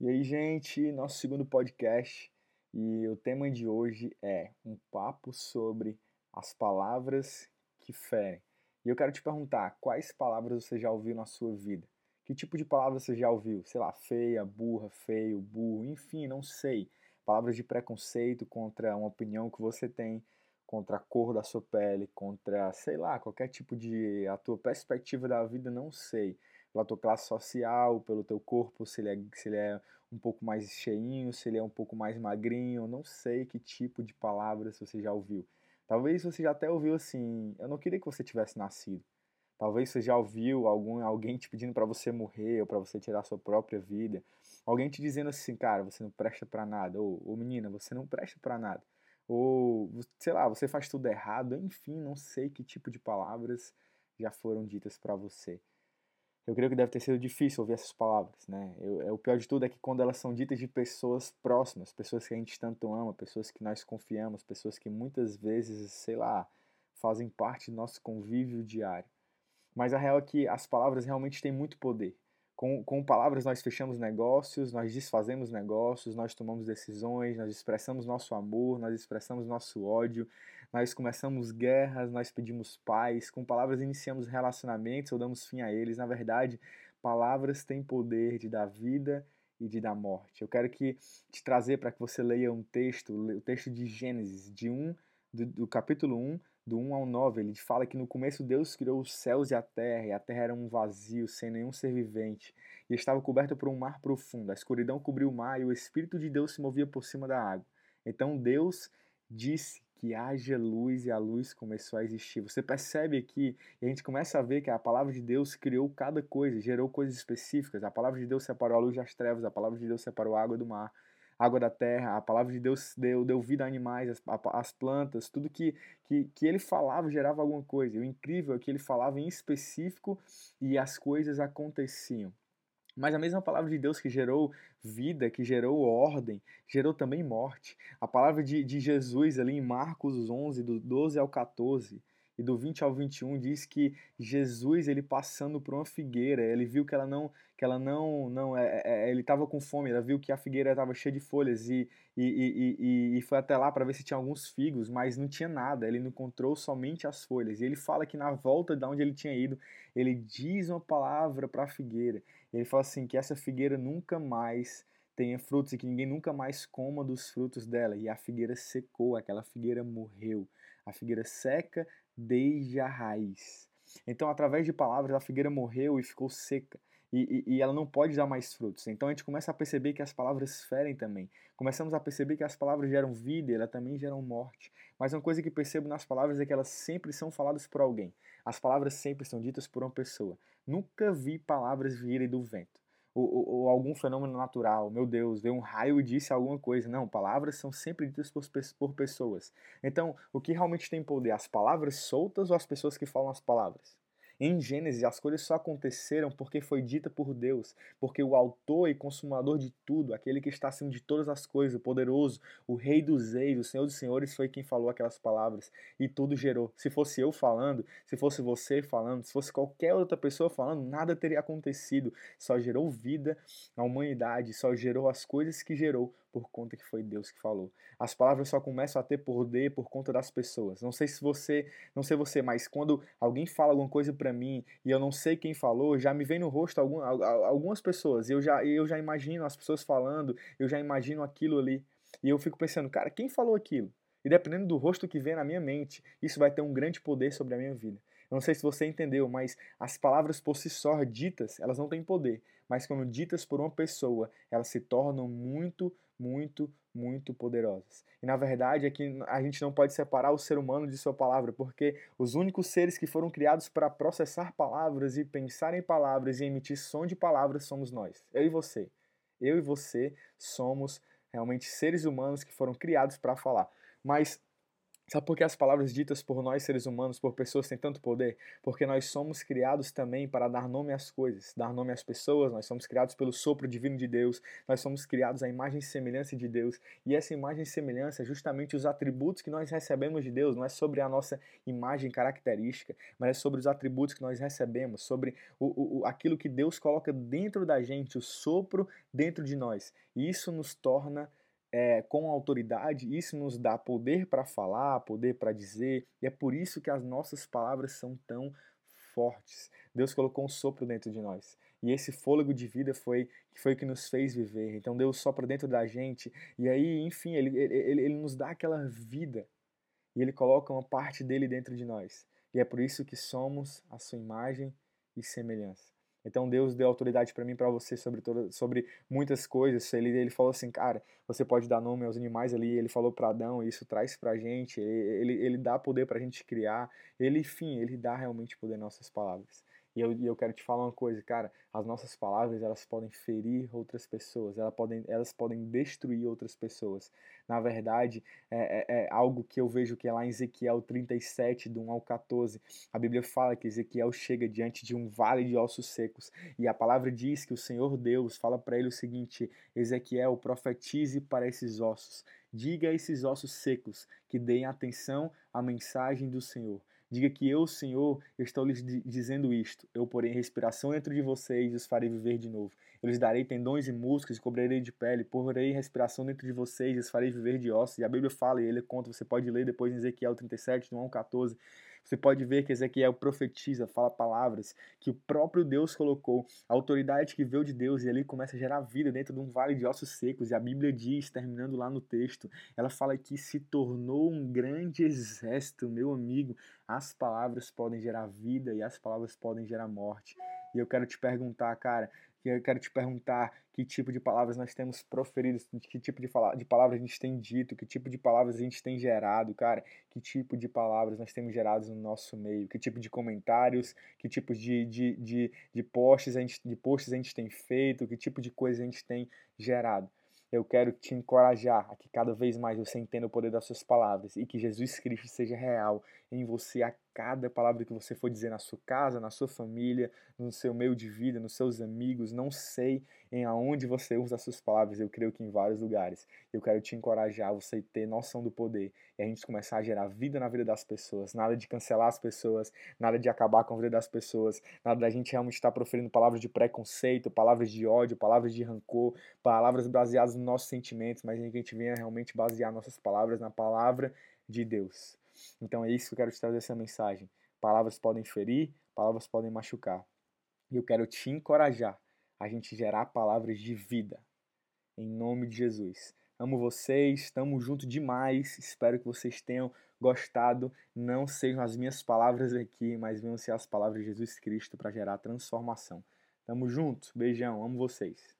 E aí, gente, nosso segundo podcast e o tema de hoje é um papo sobre as palavras que ferem. E eu quero te perguntar, quais palavras você já ouviu na sua vida? Que tipo de palavras você já ouviu? Sei lá, feia, burra, feio, burro, enfim, não sei. Palavras de preconceito contra uma opinião que você tem, contra a cor da sua pele, contra, sei lá, qualquer tipo de a tua perspectiva da vida, não sei pela tua classe social, pelo teu corpo, se ele, é, se ele é um pouco mais cheinho, se ele é um pouco mais magrinho, não sei que tipo de palavras você já ouviu. Talvez você já até ouviu assim, eu não queria que você tivesse nascido. Talvez você já ouviu algum, alguém te pedindo para você morrer ou para você tirar sua própria vida. Alguém te dizendo assim, cara, você não presta para nada. Ou, ou menina, você não presta para nada. Ou, sei lá, você faz tudo errado. Enfim, não sei que tipo de palavras já foram ditas para você eu creio que deve ter sido difícil ouvir essas palavras, né? Eu, é, o pior de tudo é que quando elas são ditas de pessoas próximas, pessoas que a gente tanto ama, pessoas que nós confiamos, pessoas que muitas vezes, sei lá, fazem parte do nosso convívio diário. Mas a real é que as palavras realmente têm muito poder. Com, com palavras nós fechamos negócios, nós desfazemos negócios, nós tomamos decisões, nós expressamos nosso amor, nós expressamos nosso ódio, nós começamos guerras, nós pedimos paz, com palavras iniciamos relacionamentos ou damos fim a eles. Na verdade, palavras têm poder de dar vida e de dar morte. Eu quero que te trazer para que você leia um texto, o texto de Gênesis, de 1, do, do capítulo 1, do 1 ao 9, ele fala que no começo Deus criou os céus e a terra, e a terra era um vazio, sem nenhum ser vivente, e estava coberta por um mar profundo. A escuridão cobriu o mar e o Espírito de Deus se movia por cima da água. Então Deus disse que haja luz e a luz começou a existir. Você percebe aqui, e a gente começa a ver que a palavra de Deus criou cada coisa, gerou coisas específicas. A palavra de Deus separou a luz das trevas, a palavra de Deus separou a água do mar água da terra, a palavra de Deus deu, deu vida a animais, as, as plantas, tudo que, que, que ele falava gerava alguma coisa. E o incrível é que ele falava em específico e as coisas aconteciam. Mas a mesma palavra de Deus que gerou vida, que gerou ordem, gerou também morte. A palavra de, de Jesus ali em Marcos 11, do 12 ao 14, e do 20 ao 21 diz que Jesus ele passando por uma figueira, ele viu que ela não que ela não não é, é, é ele estava com fome, ela viu que a figueira estava cheia de folhas e e, e, e, e foi até lá para ver se tinha alguns figos, mas não tinha nada, ele encontrou somente as folhas. E ele fala que na volta de onde ele tinha ido, ele diz uma palavra para a figueira. Ele fala assim que essa figueira nunca mais tenha frutos e que ninguém nunca mais coma dos frutos dela. E a figueira secou, aquela figueira morreu. A figueira seca desde a raiz. Então, através de palavras, a figueira morreu e ficou seca. E, e, e, ela não pode dar mais frutos. Então a gente começa a perceber que as palavras ferem também. Começamos a perceber que as palavras geram vida elas também geram morte. Mas uma coisa que percebo nas palavras é que elas sempre são faladas por alguém. As palavras sempre são ditas por uma pessoa. Nunca vi palavras virem do vento ou, ou, ou, algum fenômeno natural. Meu Deus, veio um raio e disse alguma coisa. Não, palavras são sempre ditas por, por pessoas. Então, o que realmente tem poder? As palavras soltas ou as pessoas que falam as palavras? Em Gênesis, as coisas só aconteceram porque foi dita por Deus, porque o autor e consumador de tudo, aquele que está acima de todas as coisas, o poderoso, o rei dos reis, o senhor dos senhores, foi quem falou aquelas palavras e tudo gerou. Se fosse eu falando, se fosse você falando, se fosse qualquer outra pessoa falando, nada teria acontecido. Só gerou vida na humanidade, só gerou as coisas que gerou por conta que foi Deus que falou. As palavras só começam a ter poder por conta das pessoas. Não sei se você, não sei você, mas quando alguém fala alguma coisa para mim e eu não sei quem falou, já me vem no rosto algum, algumas pessoas. Eu já, eu já imagino as pessoas falando, eu já imagino aquilo ali. E eu fico pensando, cara, quem falou aquilo? E dependendo do rosto que vem na minha mente, isso vai ter um grande poder sobre a minha vida. Eu não sei se você entendeu, mas as palavras por si só ditas, elas não têm poder. Mas quando ditas por uma pessoa, elas se tornam muito, muito, muito poderosas. E na verdade é que a gente não pode separar o ser humano de sua palavra, porque os únicos seres que foram criados para processar palavras e pensar em palavras e emitir som de palavras somos nós, eu e você. Eu e você somos realmente seres humanos que foram criados para falar. Mas Sabe por que as palavras ditas por nós, seres humanos, por pessoas, têm tanto poder? Porque nós somos criados também para dar nome às coisas, dar nome às pessoas, nós somos criados pelo sopro divino de Deus, nós somos criados à imagem e semelhança de Deus, e essa imagem e semelhança é justamente os atributos que nós recebemos de Deus, não é sobre a nossa imagem característica, mas é sobre os atributos que nós recebemos, sobre o, o, aquilo que Deus coloca dentro da gente, o sopro dentro de nós. E isso nos torna é, com autoridade, isso nos dá poder para falar, poder para dizer, e é por isso que as nossas palavras são tão fortes. Deus colocou um sopro dentro de nós. E esse fôlego de vida foi foi que nos fez viver. Então Deus sopra dentro da gente e aí, enfim, ele, ele, ele nos dá aquela vida. E ele coloca uma parte dele dentro de nós. E é por isso que somos a sua imagem e semelhança. Então Deus deu autoridade para mim, para você sobre toda, sobre muitas coisas. Ele ele falou assim, cara, você pode dar nome aos animais ali. Ele falou para Adão, isso traz para gente. Ele, ele dá poder para a gente criar. Ele, enfim, ele dá realmente poder nas nossas palavras. E eu, eu quero te falar uma coisa, cara, as nossas palavras, elas podem ferir outras pessoas, elas podem, elas podem destruir outras pessoas. Na verdade, é, é, é algo que eu vejo que é lá em Ezequiel 37, do 1 ao 14. A Bíblia fala que Ezequiel chega diante de um vale de ossos secos. E a palavra diz que o Senhor Deus fala para ele o seguinte: Ezequiel, profetize para esses ossos. Diga a esses ossos secos que deem atenção à mensagem do Senhor. Diga que eu, Senhor, estou lhes dizendo isto. Eu porei respiração dentro de vocês e os farei viver de novo. Eu lhes darei tendões e músculos e cobrirei de pele. Porei respiração dentro de vocês e os farei viver de ossos. E a Bíblia fala, e ele conta, você pode ler depois em Ezequiel 37, no 1 14 você pode ver que Ezequiel profetiza, fala palavras que o próprio Deus colocou, a autoridade que veio de Deus, e ali começa a gerar vida dentro de um vale de ossos secos. E a Bíblia diz, terminando lá no texto, ela fala que se tornou um grande exército, meu amigo. As palavras podem gerar vida e as palavras podem gerar morte. E eu quero te perguntar, cara, eu quero te perguntar que tipo de palavras nós temos proferido, que tipo de, de palavras a gente tem dito, que tipo de palavras a gente tem gerado, cara, que tipo de palavras nós temos gerado no nosso meio, que tipo de comentários, que tipo de, de, de, de, posts, a gente, de posts a gente tem feito, que tipo de coisa a gente tem gerado. Eu quero te encorajar a que cada vez mais você entenda o poder das suas palavras e que Jesus Cristo seja real em você a cada palavra que você for dizer na sua casa, na sua família, no seu meio de vida, nos seus amigos, não sei em aonde você usa as suas palavras, eu creio que em vários lugares. Eu quero te encorajar você ter noção do poder e a gente começar a gerar vida na vida das pessoas, nada de cancelar as pessoas, nada de acabar com a vida das pessoas, nada da gente realmente estar proferindo palavras de preconceito, palavras de ódio, palavras de rancor, palavras baseadas nos nossos sentimentos, mas a gente venha realmente basear nossas palavras na palavra de Deus. Então é isso que eu quero te trazer essa mensagem. Palavras podem ferir, palavras podem machucar. E eu quero te encorajar a gente gerar palavras de vida. Em nome de Jesus. Amo vocês, estamos juntos demais. Espero que vocês tenham gostado. Não sejam as minhas palavras aqui, mas venham ser as palavras de Jesus Cristo para gerar transformação. Tamo junto, beijão, amo vocês.